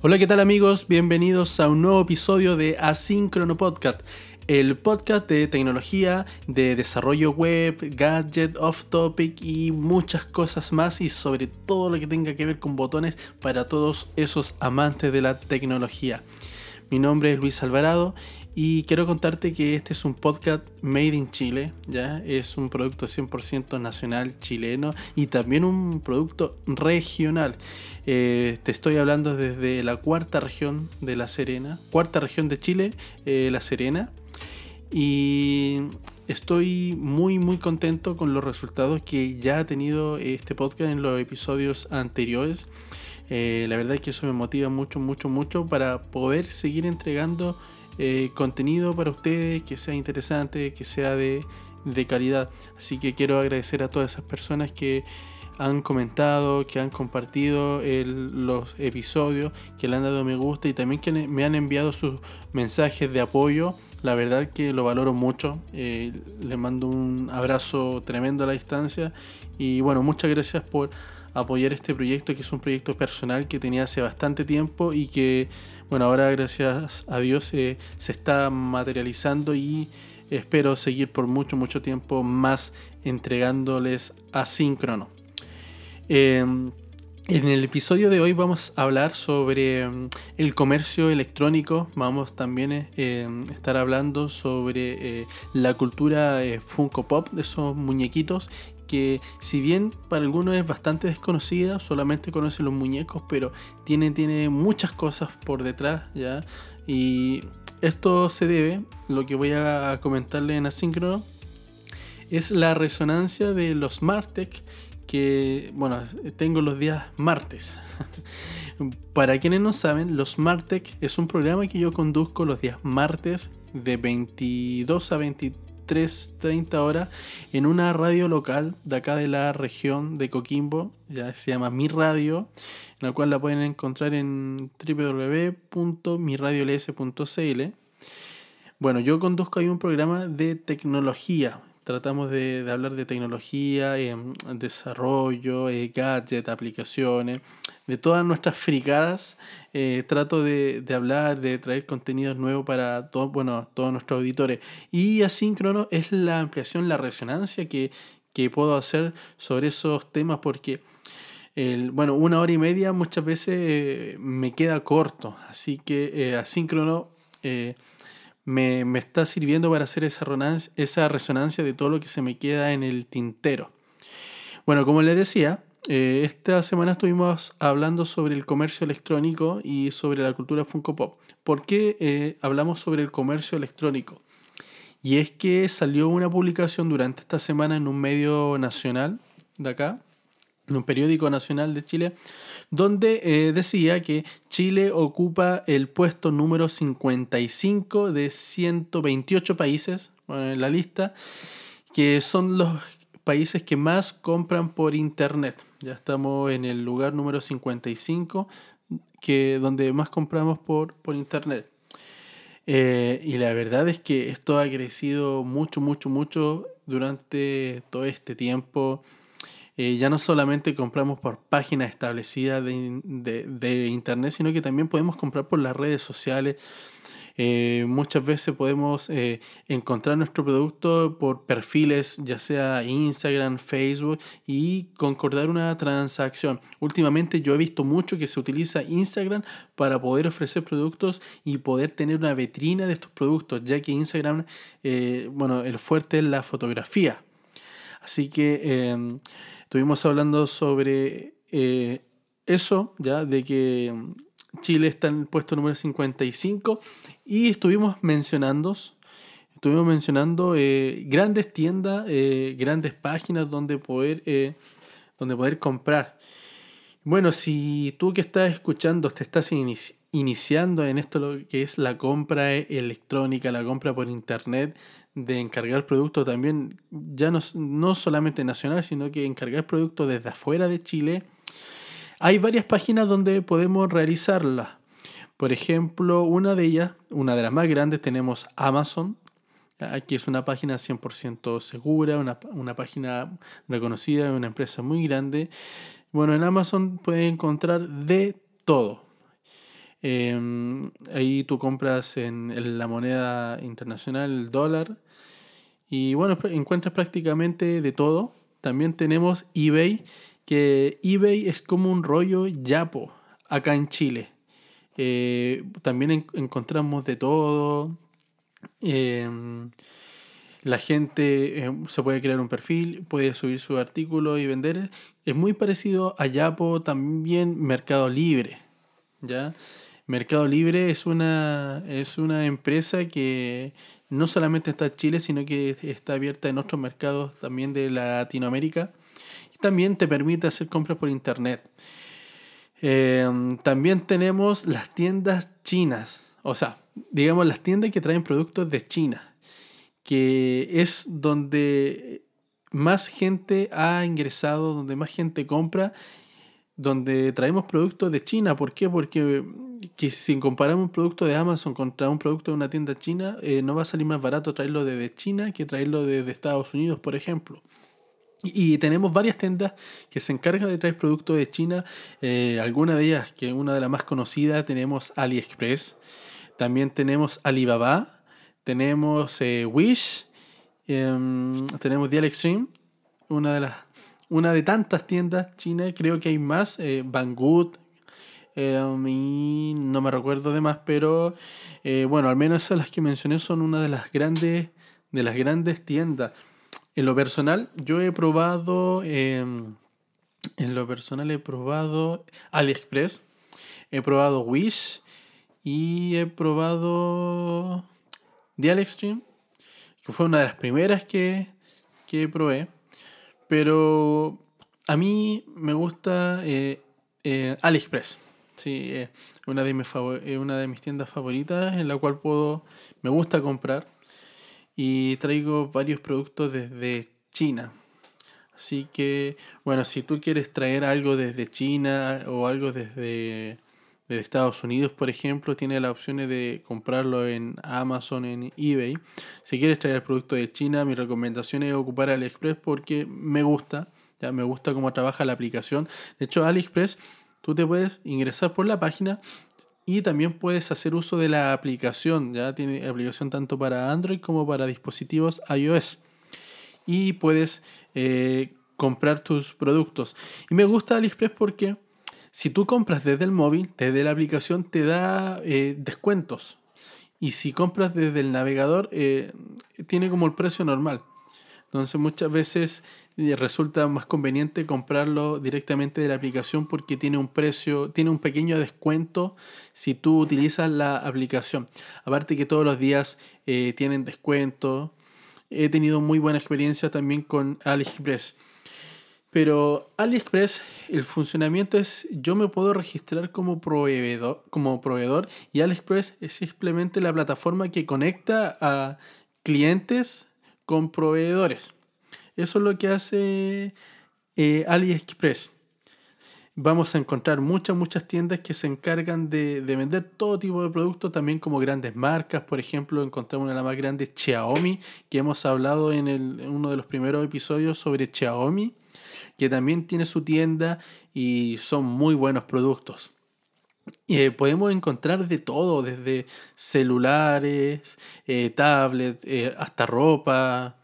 Hola, ¿qué tal amigos? Bienvenidos a un nuevo episodio de Asíncrono Podcast, el podcast de tecnología, de desarrollo web, gadget, off topic y muchas cosas más y sobre todo lo que tenga que ver con botones para todos esos amantes de la tecnología. Mi nombre es Luis Alvarado y quiero contarte que este es un podcast made in Chile, ¿ya? Es un producto 100% nacional chileno y también un producto regional. Eh, te estoy hablando desde la cuarta región de La Serena, cuarta región de Chile, eh, La Serena. Y estoy muy muy contento con los resultados que ya ha tenido este podcast en los episodios anteriores. Eh, la verdad es que eso me motiva mucho, mucho, mucho para poder seguir entregando eh, contenido para ustedes que sea interesante, que sea de, calidad. Así que quiero agradecer a todas esas personas que han comentado, que han compartido los episodios, que le han dado me gusta y también que me han enviado sus mensajes de apoyo. La verdad que lo valoro mucho. Eh, les mando un abrazo tremendo a la distancia. Y bueno, muchas gracias por apoyar este proyecto, que es un proyecto personal que tenía hace bastante tiempo y que, bueno, ahora gracias a Dios eh, se está materializando y espero seguir por mucho, mucho tiempo más entregándoles asíncrono. Eh, en el episodio de hoy vamos a hablar sobre mm, el comercio electrónico, vamos también eh, estar hablando sobre la cultura Funko Pop, de esos muñequitos que si bien para algunos es bastante desconocida, solamente conocen los muñecos, pero tiene, tiene muchas cosas por detrás, ¿ya? Y esto se debe, lo que voy a comentarle en asíncrono, es la resonancia de los Martech que, bueno, tengo los días martes. Para quienes no saben, los Martech es un programa que yo conduzco los días martes de 22 a 23 3.30 horas en una radio local de acá de la región de Coquimbo, ya se llama Mi Radio, en la cual la pueden encontrar en www.miradiols.cl. Bueno, yo conduzco ahí un programa de tecnología, tratamos de, hablar de tecnología, eh, desarrollo, eh, gadgets, aplicaciones, de todas nuestras fricadas. Eh, trato de, hablar, de traer contenidos nuevos para todo, bueno, todos nuestros auditores. Y asíncrono es la ampliación, la resonancia que, puedo hacer sobre esos temas porque... El, bueno, una hora y media muchas veces me queda corto, así que asíncrono me, está sirviendo para hacer esa esa resonancia de todo lo que se me queda en el tintero. Bueno, como les decía, eh, esta semana estuvimos hablando sobre el comercio electrónico y sobre la cultura Funko Pop. ¿Por qué eh, hablamos sobre el comercio electrónico? Y es que salió una publicación durante esta semana en un medio nacional de acá, en un periódico nacional de Chile, donde eh, decía que Chile ocupa el puesto número 55 de 128 países en la lista, que son los países que más compran por internet. Ya estamos en el lugar número 55, que, donde más compramos por, por internet. Eh, y la verdad es que esto ha crecido mucho, mucho, mucho durante todo este tiempo. Eh, ya no solamente compramos por páginas establecidas de, internet, sino que también podemos comprar por las redes sociales. Eh, muchas veces podemos eh, encontrar nuestro producto por perfiles, ya sea Instagram, Facebook, y concordar una transacción. Últimamente yo he visto mucho que se utiliza Instagram para poder ofrecer productos y poder tener una vitrina de estos productos, ya que Instagram, bueno, el fuerte es la fotografía. Así que em, Estuvimos hablando sobre eh, eso, ya, de que Chile está en el puesto número 55 y estuvimos mencionando, estuvimos mencionando eh, grandes tiendas, eh, grandes páginas donde poder, donde poder comprar. Bueno, si tú que estás escuchando te estás iniciando en esto lo que es la compra electrónica, la compra por internet, de encargar productos también, ya no, no solamente nacional, sino que encargar productos desde afuera de Chile, hay varias páginas donde podemos realizarla. Por ejemplo, una de ellas, una de las más grandes, tenemos Amazon. Aquí es una página 100% segura, una, una página reconocida, una empresa muy grande. Bueno, en Amazon pueden encontrar de todo. Em, ahí tú compras en, la moneda internacional el dólar. Y bueno, encuentras prácticamente de todo. También tenemos eBay, que eBay es como un rollo yapo acá en Chile. Eh, también encontramos de todo. Em, la gente em, se puede crear un perfil, puede subir su artículo y vender. Es muy parecido a Yapo, también Mercado Libre. ¿ya? Mercado Libre es una, es una empresa que no solamente está en Chile, sino que está abierta en otros mercados también de Latinoamérica. También te permite hacer compras por internet. Em, también tenemos las tiendas chinas, o sea, digamos las tiendas que traen productos de China, que es donde más gente ha ingresado, donde más gente compra, donde traemos productos de China. ¿Por qué? Porque que si comparamos un producto de Amazon contra un producto de una tienda china, eh, no va a salir más barato traerlo desde China que traerlo desde Estados Unidos, por ejemplo. Y tenemos varias tiendas que se encargan de traer productos de China. Eh, algunas de ellas, que una de las más conocidas, tenemos AliExpress. También tenemos Alibaba. Tenemos eh, Wish. Em, tenemos Dial Extreme. Una de las una de tantas tiendas chinas. Creo que hay más. Eh, Banggood. Em, y no me recuerdo de más. Pero eh, bueno, al menos esas las que mencioné son una de las grandes, de las grandes tiendas. En lo personal, yo he probado, em, en lo personal he probado AliExpress, he probado Wish y he probado Dial Extreme, que fue una de las primeras que, que probé. Pero a mí me gusta eh, eh, AliExpress. Sí, una, de mis una de mis tiendas favoritas en la cual puedo, me gusta comprar y traigo varios productos desde China. Así que, bueno, si tú quieres traer algo desde China o algo desde, Estados Unidos, por ejemplo, tienes la opción de comprarlo en Amazon, en eBay. Si quieres traer el producto de China, mi recomendación es ocupar AliExpress porque me gusta, ya me gusta cómo trabaja la aplicación. De hecho, AliExpress, tú te puedes ingresar por la página, y también puedes hacer uso de la aplicación, ya tiene aplicación tanto para Android como para dispositivos iOS. Y puedes eh, comprar tus productos. Y me gusta AliExpress porque si tú compras desde el móvil, desde la aplicación, te da eh, descuentos. Y si compras desde el navegador, eh, tiene como el precio normal. Entonces muchas veces resulta más conveniente comprarlo directamente de la aplicación porque tiene un precio, tiene un pequeño descuento si tú utilizas la aplicación. Aparte que todos los días eh, tienen descuento. He tenido muy buena experiencia también con AliExpress. Pero AliExpress, el funcionamiento es, yo me puedo registrar como proveedor, como proveedor y AliExpress es simplemente la plataforma que conecta a clientes con proveedores. Eso es lo que hace eh, AliExpress. Vamos a encontrar muchas, muchas tiendas que se encargan de, vender todo tipo de productos, también como grandes marcas. Por ejemplo, encontramos una de las más grandes, Xiaomi, que hemos hablado en, uno de los primeros episodios sobre Xiaomi, que también tiene su tienda y son muy buenos productos. Eh, podemos encontrar de todo, desde celulares, eh, tablets, eh, hasta ropa,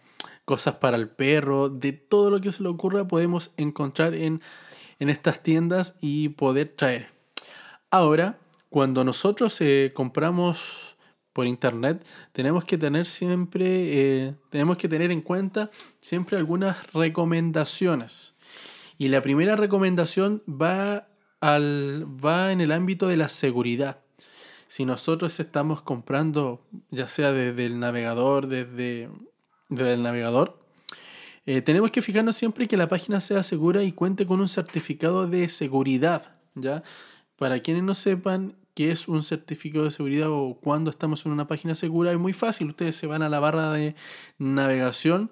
cosas para el perro, de todo lo que se le ocurra podemos encontrar en, estas tiendas y poder traer. Ahora, cuando nosotros compramos por internet, tenemos que tener siempre, tenemos que tener en cuenta siempre algunas recomendaciones. Y la primera recomendación va va en el ámbito de la seguridad. Si nosotros estamos comprando, ya sea desde el navegador, desde, el navegador, eh, tenemos que fijarnos siempre que la página sea segura y cuente con un certificado de seguridad. ¿ya? Para quienes no sepan qué es un certificado de seguridad o cuándo estamos en una página segura, es muy fácil. Ustedes se van a la barra de navegación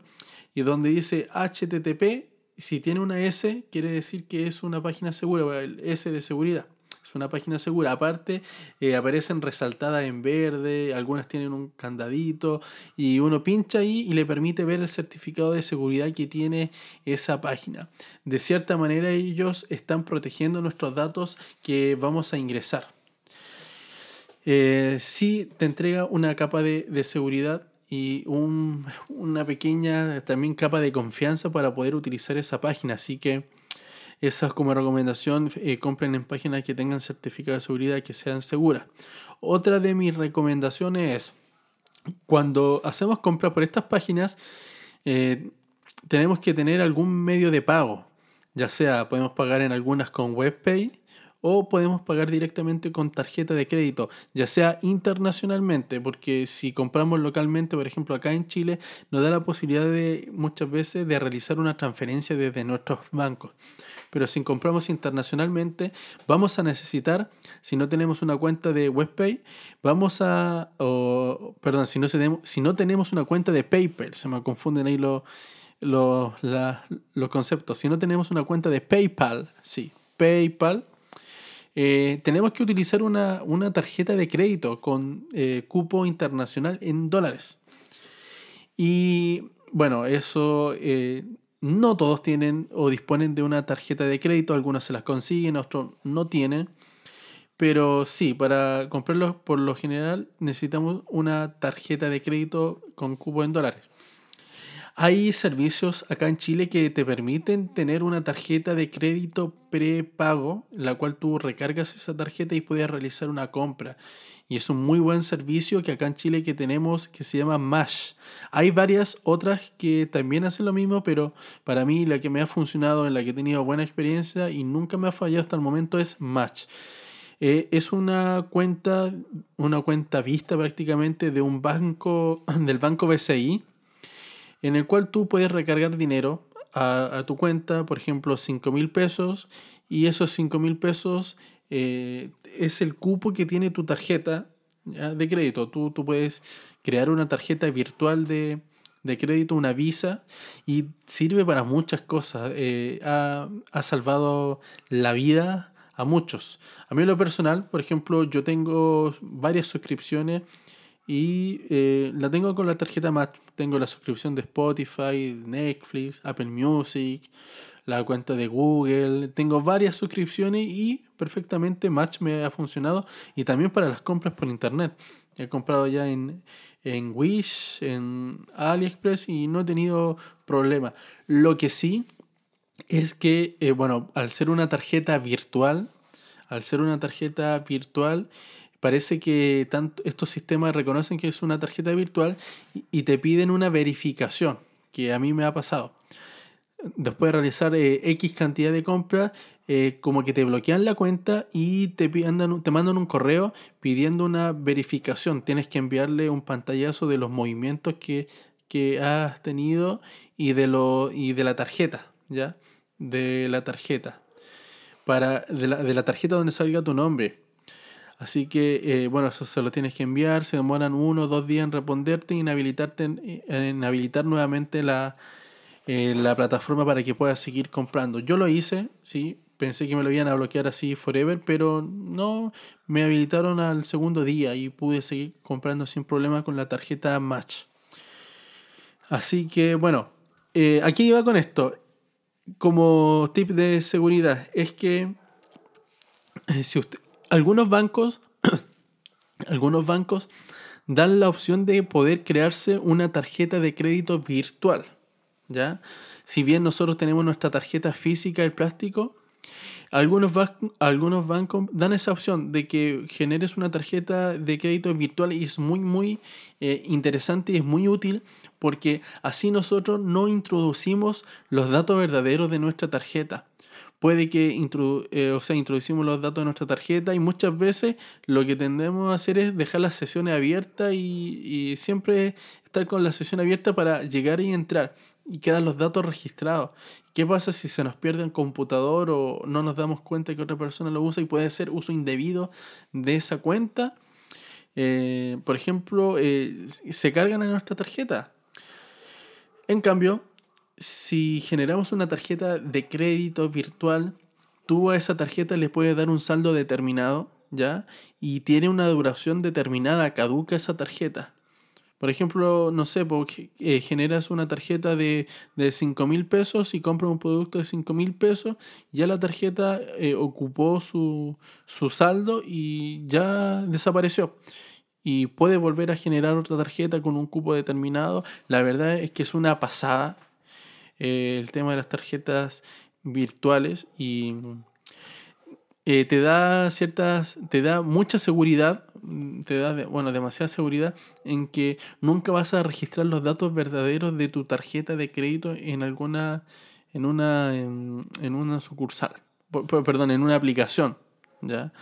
y donde dice HTTP si tiene una S, quiere decir que es una página segura, el S de seguridad. Es una página segura. Aparte, eh, aparecen resaltadas en verde, algunas tienen un candadito y uno pincha ahí y le permite ver el certificado de seguridad que tiene esa página. De cierta manera, ellos están protegiendo nuestros datos que vamos a ingresar. eh, sí te entrega una capa de, de seguridad y un, una pequeña también capa de confianza para poder utilizar esa página. Así que esa es como recomendación, eh, compren en páginas que tengan certificado de seguridad que sean seguras. Otra de mis recomendaciones es, cuando hacemos compras por estas páginas, eh, tenemos que tener algún medio de pago. Ya sea podemos pagar en algunas con WebPay o podemos pagar directamente con tarjeta de crédito, ya sea internacionalmente, porque si compramos localmente, por ejemplo acá en Chile, nos da la posibilidad de muchas veces de realizar una transferencia desde nuestros bancos. Pero si compramos internacionalmente, vamos a necesitar, si no tenemos una cuenta de WebPay, vamos a, perdón, si no, si no tenemos una cuenta de PayPal, se me confunden ahí los, los conceptos, si no tenemos una cuenta de PayPal, sí, PayPal, eh, tenemos que utilizar una, tarjeta de crédito con eh, cupo internacional en dólares. Y bueno, eso eh, no todos tienen o disponen de una tarjeta de crédito, algunos se las consiguen, otros no tienen. Pero sí, para comprarlos por lo general necesitamos una tarjeta de crédito con cupo en dólares. Hay servicios acá en Chile que te permiten tener una tarjeta de crédito prepago, la cual tú recargas esa tarjeta y puedes realizar una compra. Y es un muy buen servicio que acá en Chile que tenemos que se llama Mash. Hay varias otras que también hacen lo mismo, pero para mí la que me ha funcionado, en la que he tenido buena experiencia y nunca me ha fallado hasta el momento es Match. Eh, es una cuenta, una cuenta vista prácticamente de un banco, del banco BCI en el cual tú puedes recargar dinero a, tu cuenta, por ejemplo, 5 mil pesos, y esos 5 mil pesos eh, es el cupo que tiene tu tarjeta de crédito. Tú, tú puedes crear una tarjeta virtual de, crédito, una visa, y sirve para muchas cosas. Eh, ha, ha, salvado la vida a muchos. A mí en lo personal, por ejemplo, yo tengo varias suscripciones y eh, la tengo con la tarjeta Match. Tengo la suscripción de Spotify, Netflix, Apple Music, la cuenta de Google. Tengo varias suscripciones y perfectamente Match me ha funcionado. Y también para las compras por internet. He comprado ya en, en Wish, en AliExpress y no he tenido problema. Lo que sí es que, eh, bueno, al ser una tarjeta virtual, al ser una tarjeta virtual, parece que tanto, estos sistemas reconocen que es una tarjeta virtual y, te piden una verificación, que a mí me ha pasado. Después de realizar eh, X cantidad de compras, eh, como que te bloquean la cuenta y te, te mandan un correo pidiendo una verificación. Tienes que enviarle un pantallazo de los movimientos que, que has tenido y de, lo, y de la tarjeta, ¿ya? De la tarjeta. Para, de, la, de la tarjeta donde salga tu nombre Así que, eh, bueno, eso se lo tienes que enviar, se demoran uno o dos días en responderte y en, habilitarte, en, habilitar nuevamente la, eh, la plataforma para que puedas seguir comprando. Yo lo hice, sí, pensé que me lo iban a bloquear así forever, pero no, me habilitaron al segundo día y pude seguir comprando sin problema con la tarjeta Match. Así que, bueno, eh, aquí iba con esto. Como tip de seguridad, es que si usted, algunos bancos, algunos bancos dan la opción de poder crearse una tarjeta de crédito virtual. ¿ya? Si bien nosotros tenemos nuestra tarjeta física, el plástico, algunos, algunos bancos dan esa opción de que generes una tarjeta de crédito virtual y es muy, muy eh, interesante y es muy útil porque así nosotros no introducimos los datos verdaderos de nuestra tarjeta puede que eh, o sea, introducimos los datos de nuestra tarjeta y muchas veces lo que tendemos a hacer es dejar las sesiones abiertas y, siempre estar con la sesión abierta para llegar y entrar y quedan los datos registrados. ¿Qué pasa si se nos pierde el computador o no nos damos cuenta que otra persona lo usa y puede ser uso indebido de esa cuenta? Eh, por ejemplo, eh, se cargan en nuestra tarjeta. En cambio, si generamos una tarjeta de crédito virtual, tú a esa tarjeta le puedes dar un saldo determinado, ¿ya? Y tiene una duración determinada, caduca esa tarjeta. Por ejemplo, no sé, porque, eh, generas una tarjeta de, de 5 mil pesos y compras un producto de 5 mil pesos, ya la tarjeta eh, ocupó su, su saldo y ya desapareció y puede volver a generar otra tarjeta con un cupo determinado. La verdad es que es una pasada eh, el tema de las tarjetas virtuales y eh, te da ciertas, te da mucha seguridad, te da, bueno, demasiada seguridad en que nunca vas a registrar los datos verdaderos de tu tarjeta de crédito en alguna, en una, en, en una sucursal, perdón, en una aplicación, ¿ya?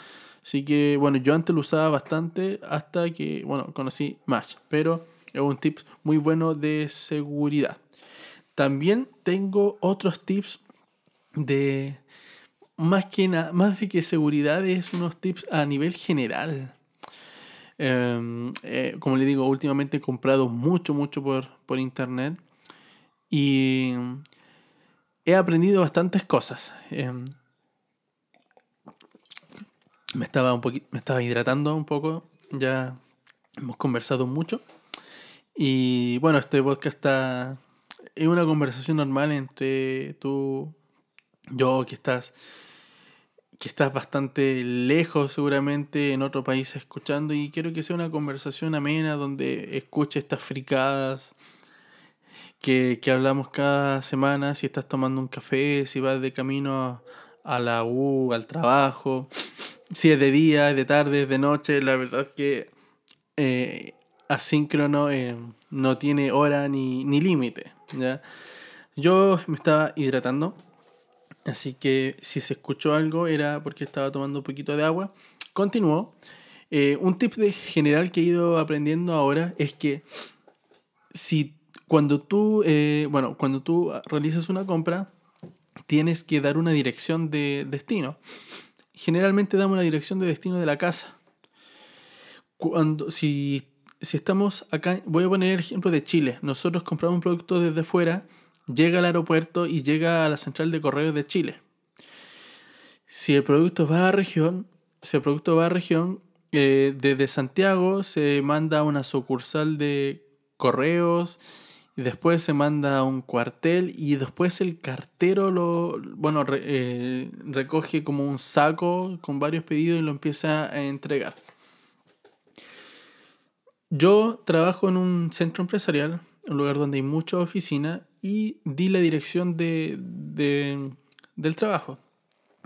Así que, bueno, yo antes lo usaba bastante hasta que, bueno, conocí Match, pero es un tip muy bueno de seguridad. También tengo otros tips de, más que nada, más de que seguridad, es unos tips a nivel general. Em, eh, como le digo, últimamente he comprado mucho, mucho por, por internet y he aprendido bastantes cosas. Em, me estaba, un me estaba hidratando un poco, ya hemos conversado mucho. Y bueno, este podcast está. Es una conversación normal entre tú, yo, que estás. que estás bastante lejos, seguramente, en otro país escuchando. Y quiero que sea una conversación amena donde escuche estas fricadas que, que hablamos cada semana. Si estás tomando un café, si vas de camino a, a la U, al trabajo si es de día, es de tarde, es de noche, la verdad que eh, asíncrono eh, no tiene hora ni, ni límite. Yo me estaba hidratando, así que si se escuchó algo era porque estaba tomando un poquito de agua. Continúo. Eh, un tip de general que he ido aprendiendo ahora es que si cuando tú, bueno, cuando tú realizas una compra, tienes que dar una dirección de destino generalmente damos la dirección de destino de la casa. Cuando, si, si estamos acá, voy a poner el ejemplo de Chile. Nosotros compramos un producto desde fuera, llega al aeropuerto y llega a la central de correos de Chile. Si el producto va a región, si el producto va a región, eh, desde Santiago se manda a una sucursal de correos y después se manda a un cuartel y después el cartero lo, bueno, eh, recoge como un saco con varios pedidos y lo empieza a entregar. Yo trabajo en un centro empresarial, un lugar donde hay mucha oficina y di la dirección de, del trabajo.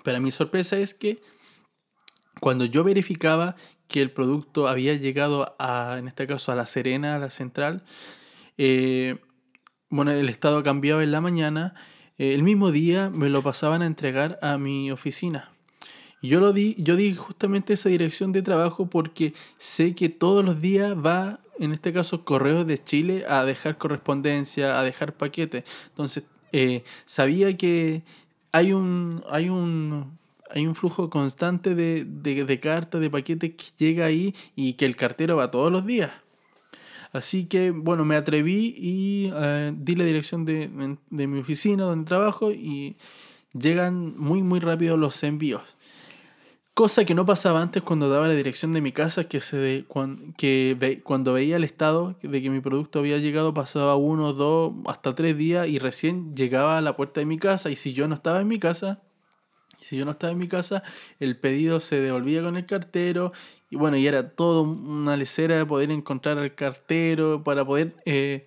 Para mi sorpresa es que cuando yo verificaba que el producto había llegado a, en este caso, a La Serena, a la central, eh, bueno, el estado cambiaba en la mañana, eh, el mismo día me lo pasaban a entregar a mi oficina. Yo lo di, yo di justamente esa dirección de trabajo porque sé que todos los días va, en este caso, Correos de Chile a dejar correspondencia, a dejar paquetes. Entonces, eh, sabía que hay un, hay un, hay un flujo constante de, de, de cartas, de paquetes que llega ahí y que el cartero va todos los días. Así que, bueno, me atreví y eh, di la dirección de, mi oficina donde trabajo y llegan muy, muy rápido los envíos. Cosa que no pasaba antes cuando daba la dirección de mi casa, que, se que cuando veía el estado de que mi producto había llegado, pasaba uno, dos, hasta tres días y recién llegaba a la puerta de mi casa. Y si yo no estaba en mi casa, si yo no estaba en mi casa, el pedido se devolvía con el cartero y bueno, y era todo una lecera de poder encontrar al cartero para poder eh,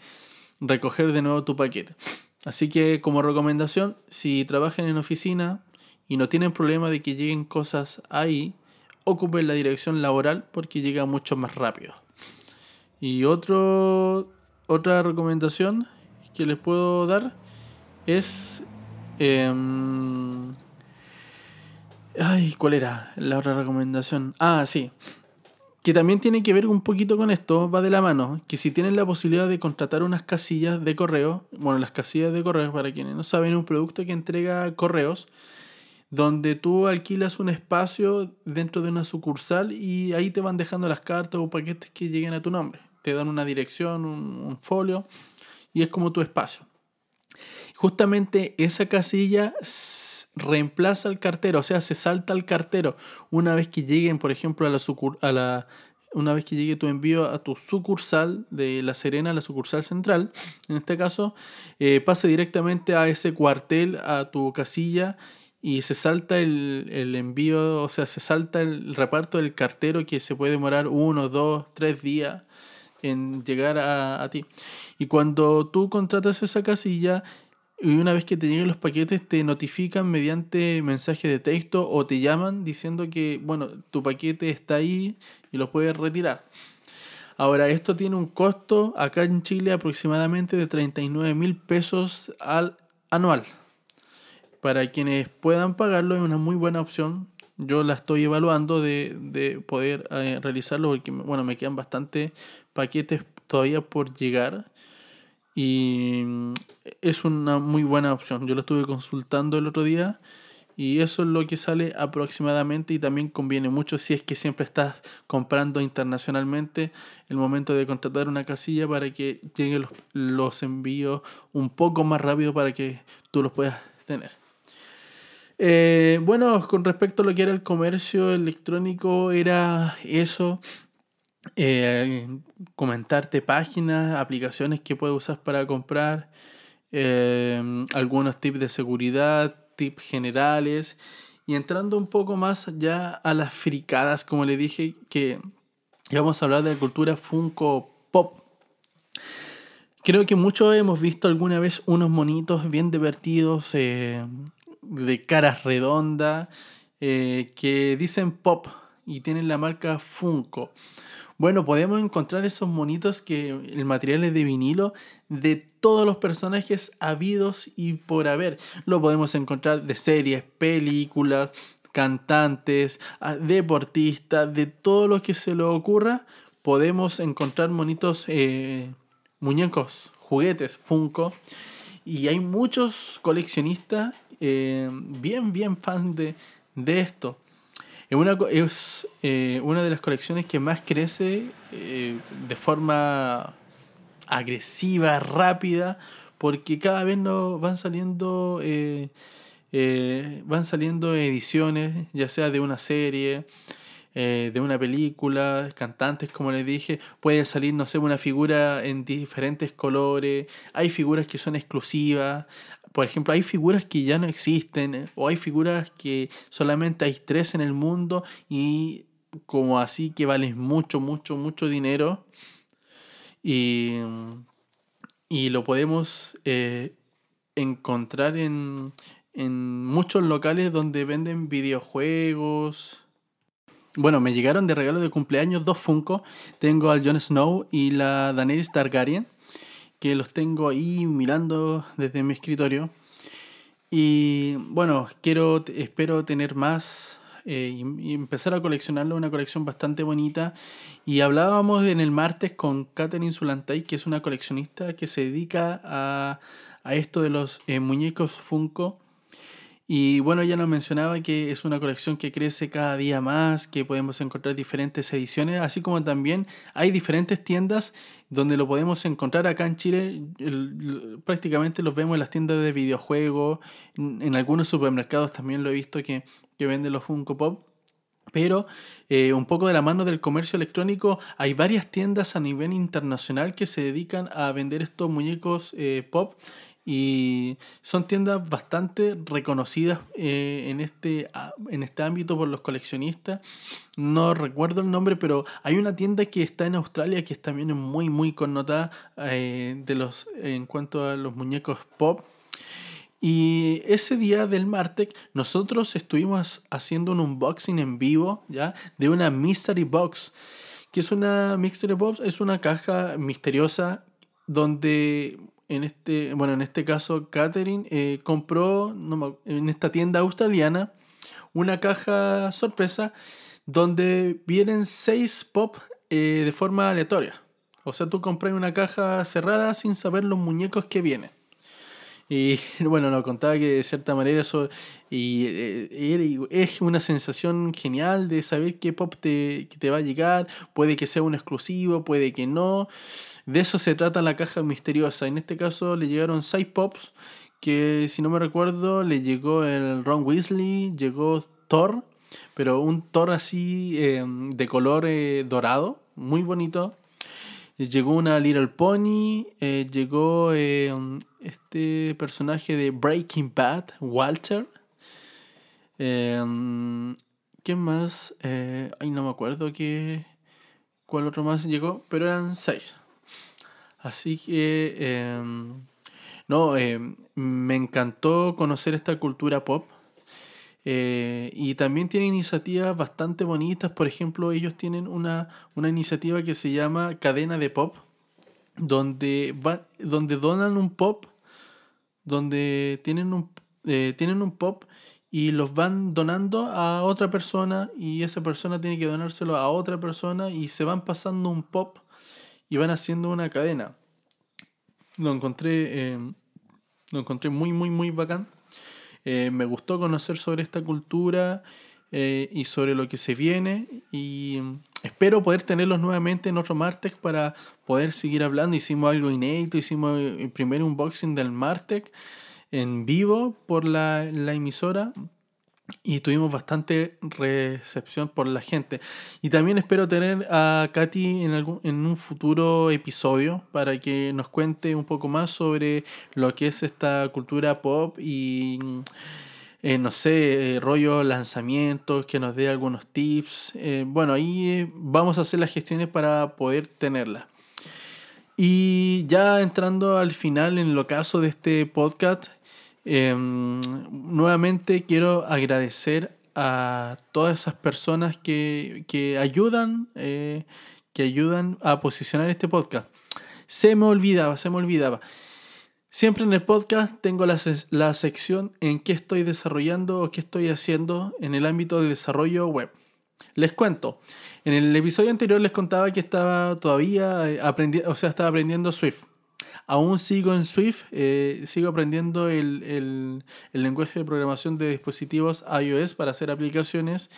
recoger de nuevo tu paquete. Así que como recomendación, si trabajan en oficina y no tienen problema de que lleguen cosas ahí, ocupen la dirección laboral porque llega mucho más rápido. Y otro, otra recomendación que les puedo dar es... Em, Ay, ¿cuál era la otra recomendación? Ah, sí. Que también tiene que ver un poquito con esto, va de la mano, que si tienen la posibilidad de contratar unas casillas de correo, bueno, las casillas de correo, para quienes no saben, un producto que entrega correos, donde tú alquilas un espacio dentro de una sucursal y ahí te van dejando las cartas o paquetes que lleguen a tu nombre. Te dan una dirección, un, folio y es como tu espacio. Justamente esa casilla reemplaza al cartero, o sea, se salta al cartero una vez que lleguen, por ejemplo, a la, a la una vez que llegue tu envío a tu sucursal de La Serena, la sucursal central, en este caso, eh, pase directamente a ese cuartel, a tu casilla y se salta el, el, envío, o sea, se salta el reparto del cartero que se puede demorar uno, dos, tres días en llegar a, a ti. Y cuando tú contratas esa casilla, y una vez que te lleguen los paquetes te notifican mediante mensaje de texto o te llaman diciendo que, bueno, tu paquete está ahí y lo puedes retirar. Ahora, esto tiene un costo acá en Chile aproximadamente de 39 mil pesos al anual. Para quienes puedan pagarlo es una muy buena opción. Yo la estoy evaluando de, de poder eh, realizarlo porque, bueno, me quedan bastantes paquetes todavía por llegar y mm, es una muy buena opción. Yo lo estuve consultando el otro día y eso es lo que sale aproximadamente y también conviene mucho si es que siempre estás comprando internacionalmente el momento de contratar una casilla para que lleguen los, los envíos un poco más rápido para que tú los puedas tener. Eh, bueno, con respecto a lo que era el comercio electrónico, era eso eh, comentarte páginas, aplicaciones que puedes usar para comprar, eh, algunos tips de seguridad, tips generales y entrando un poco más ya a las fricadas, como le dije, que vamos a hablar de la cultura Funko Pop. Creo que muchos hemos visto alguna vez unos monitos bien divertidos, de caras redondas, eh, que dicen pop y tienen la marca Funko. Bueno, podemos encontrar esos monitos que el material es de vinilo de todos los personajes habidos y por haber. Lo podemos encontrar de series, películas, cantantes, ah, deportistas, de todo lo que se le ocurra. Podemos encontrar monitos, eh, muñecos, juguetes, Funko. Y hay muchos coleccionistas eh, bien, bien fans de, de esto. Es una, es, eh, una de las colecciones que más crece eh, de forma agresiva, rápida, porque cada vez no van saliendo van saliendo ediciones, ya sea de una serie, de una película, cantantes, como les dije, puede salir, no sé, una figura en diferentes colores, hay figuras que son exclusivas, por ejemplo, hay figuras que ya no existen eh, o hay figuras que solamente hay tres en el mundo y como así que valen mucho, mucho, mucho dinero. Y, y lo podemos eh, encontrar en, en muchos locales donde venden videojuegos. Bueno, me llegaron de regalo de cumpleaños dos Funko. Tengo al Jon Snow y la Daenerys Targaryen que los tengo ahí mirando desde mi escritorio. Y bueno, quiero, espero tener más eh, y, empezar a coleccionarlo, una colección bastante bonita. Y hablábamos en el martes con Catherine Zulantay, que es una coleccionista que se dedica a, a esto de los eh, muñecos Funko. Y bueno, ella nos mencionaba que es una colección que crece cada día más, que podemos encontrar diferentes ediciones, así como también hay diferentes tiendas donde lo podemos encontrar acá en Chile. prácticamente los vemos en las tiendas de videojuegos, en, algunos supermercados también lo he visto que, que venden los Funko Pop. Pero eh, un poco de la mano del comercio electrónico, hay varias tiendas a nivel internacional que se dedican a vender estos muñecos eh, pop y son tiendas bastante reconocidas eh, en, este, en este ámbito por los coleccionistas. No recuerdo el nombre, pero hay una tienda que está en Australia que también muy, muy connotada eh, de los, en cuanto a los muñecos pop. Y ese día del martes nosotros estuvimos haciendo un unboxing en vivo ¿ya? de una Mystery Box. que es una Mystery Box? Es una caja misteriosa donde en este, bueno, en este caso, Catherine eh, compró en esta tienda australiana una caja sorpresa donde vienen seis pop eh, de forma aleatoria. O sea, tú compras una caja cerrada sin saber los muñecos que vienen. Y bueno, nos contaba que de cierta manera eso y, eh, es una sensación genial de saber qué pop te, te va a llegar. Puede que sea un exclusivo, puede que no. De eso se trata la caja misteriosa. En este caso le llegaron 6 pops. Que si no me recuerdo, le llegó el Ron Weasley, llegó Thor, pero un Thor así eh, de color eh, dorado, muy bonito. Llegó una Little Pony, eh, llegó este personaje de Breaking Bad, Walter. ¿Qué más? ay, no me acuerdo qué, cuál otro más llegó, pero eran seis. Así que, no, me encantó conocer esta cultura pop eh, y también tienen iniciativas bastante bonitas. Por ejemplo, ellos tienen una, iniciativa que se llama Cadena de Pop, donde, donde donan un pop, donde tienen un, eh, tienen un pop y los van donando a otra persona y esa persona tiene que donárselo a otra persona y se van pasando un pop y van haciendo una cadena. Lo encontré, eh, lo encontré muy, muy, muy bacán. Eh, me gustó conocer sobre esta cultura eh, y sobre lo que se viene y espero poder tenerlos nuevamente en otro Martech para poder seguir hablando. Hicimos algo inédito, hicimos el primer unboxing del Martech en vivo por la, la emisora y tuvimos bastante recepción por la gente. Y también espero tener a Katy en, algún, en un futuro episodio para que nos cuente un poco más sobre lo que es esta cultura pop y, eh, no sé, eh, rollo lanzamientos, que nos dé algunos tips. Eh, bueno, ahí vamos a hacer las gestiones para poder tenerla. Y ya entrando al final en lo caso de este podcast, Em, nuevamente quiero agradecer a todas esas personas que, ayudan, eh, que ayudan a posicionar este podcast. Se me olvidaba, se me olvidaba. Siempre en el podcast tengo la, la sección en qué estoy desarrollando o qué estoy haciendo en el ámbito de desarrollo web. Les cuento, en el episodio anterior les contaba que estaba todavía eh, aprendiendo, o sea, estaba aprendiendo Swift. Aún sigo en Swift, eh, sigo aprendiendo el, lenguaje de programación de dispositivos iOS para hacer aplicaciones.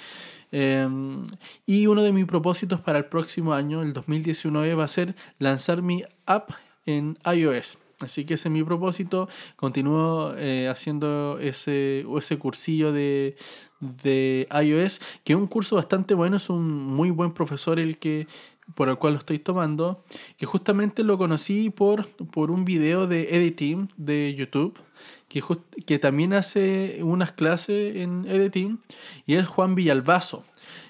Em, y uno de mis propósitos para el próximo año, el 2019, va a ser lanzar mi app en iOS. Así que ese es mi propósito. Continúo eh, haciendo ese, ese cursillo de, de iOS, que es un curso bastante bueno, es un muy buen profesor el que por el cual lo estoy tomando, que justamente lo conocí por, por un video de editing de YouTube, que, que también hace unas clases en editing, y es Juan Villalbazo.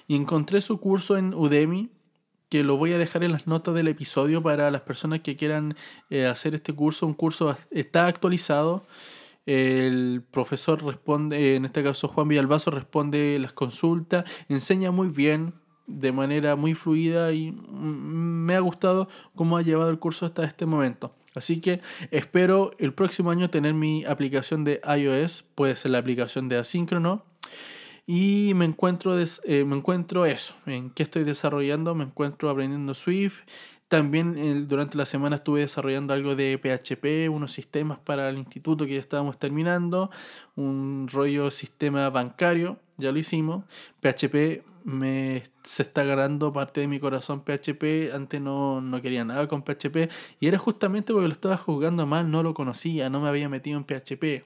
Y encontré su curso en Udemy, que lo voy a dejar en las notas del episodio para las personas que quieran eh, hacer este curso. Un curso está actualizado. El profesor responde, en este caso Juan Villalbazo, responde las consultas, enseña muy bien, de manera muy fluida y me ha gustado cómo ha llevado el curso hasta este momento. Así que espero el próximo año tener mi aplicación de iOS, puede ser la aplicación de asíncrono. Y me encuentro, eh, me encuentro eso, en qué estoy desarrollando, me encuentro aprendiendo Swift. También durante la semana estuve desarrollando algo de PHP, unos sistemas para el instituto que ya estábamos terminando, un rollo sistema bancario ya lo hicimos. PHP me, se está ganando parte de mi corazón PHP. Antes no, no quería nada con PHP. Y era justamente porque lo estaba jugando mal, no lo conocía, no me había metido en PHP.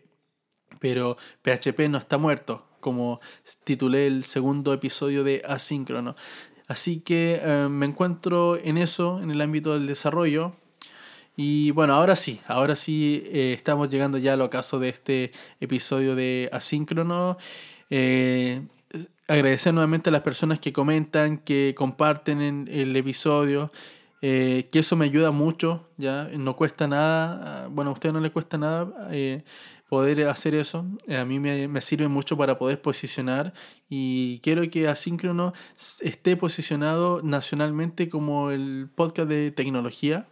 Pero PHP no está muerto, como titulé el segundo episodio de Asíncrono. Así que eh, me encuentro en eso, en el ámbito del desarrollo. Y bueno, ahora sí, ahora sí eh, estamos llegando ya al ocaso de este episodio de Asíncrono. Eh, agradecer nuevamente a las personas que comentan, que comparten en el episodio, eh, que eso me ayuda mucho, ya no cuesta nada, bueno, a usted no le cuesta nada eh, poder hacer eso, a mí me, me, sirve mucho para poder posicionar y quiero que Asíncrono esté posicionado nacionalmente como el podcast de tecnología.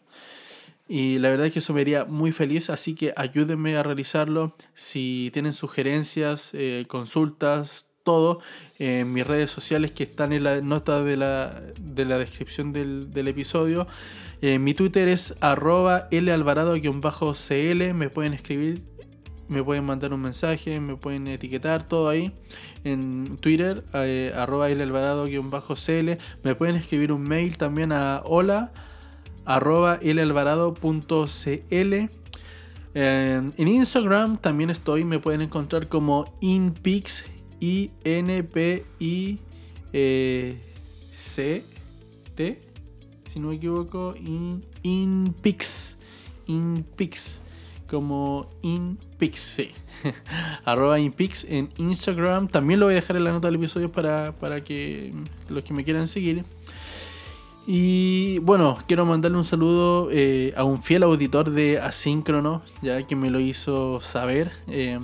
Y la verdad es que eso me haría muy feliz, así que ayúdenme a realizarlo. Si tienen sugerencias, eh, consultas, todo en mis redes sociales que están en la nota de la, descripción del, episodio. Eh, mi Twitter es arroba lalvarado-cl. Me pueden escribir, me pueden mandar un mensaje, me pueden etiquetar, todo ahí. En Twitter, eh, arroba lalvarado-cl. Me pueden escribir un mail también a hola arroba elalvarado.cl. En Instagram también estoy, me pueden encontrar como InPix, I-N-P-I-C-T, si no me equivoco, in, Inpix. Inpix. Como Inpix, sí. Arroba Inpix en Instagram. También lo voy a dejar en la nota del episodio para, para que los que me quieran seguir. Y bueno, quiero mandarle un saludo eh, a un fiel auditor de Asíncrono, ya que me lo hizo saber. Eh,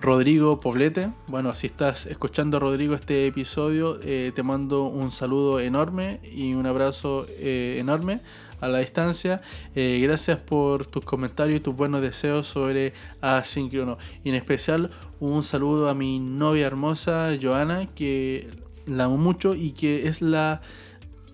Rodrigo Poblete. Bueno, si estás escuchando Rodrigo este episodio, eh, te mando un saludo enorme y un abrazo enorme a la distancia. gracias por tus comentarios y tus buenos deseos sobre Asíncrono. Y en especial un saludo a mi novia hermosa, Joana, que la amo mucho y que es la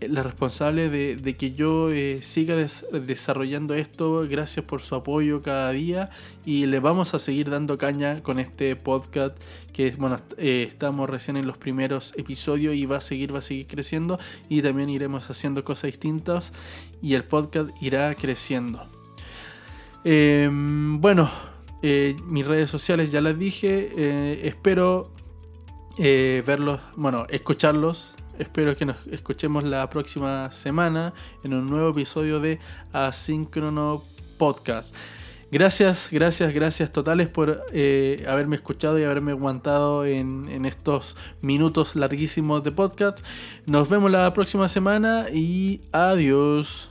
la responsable de, que yo eh, siga desarrollando esto. Gracias por su apoyo cada día y le vamos a seguir dando caña con este podcast que bueno eh, estamos recién en los primeros episodios y va a seguir va a seguir creciendo y también iremos haciendo cosas distintas y el podcast irá creciendo. Em, bueno, eh, mis redes sociales ya las dije. espero verlos, bueno, escucharlos Espero que nos escuchemos la próxima semana en un nuevo episodio de Asíncrono Podcast. Gracias, gracias, gracias totales por eh, haberme escuchado y haberme aguantado en, en, estos minutos larguísimos de podcast. Nos vemos la próxima semana y adiós.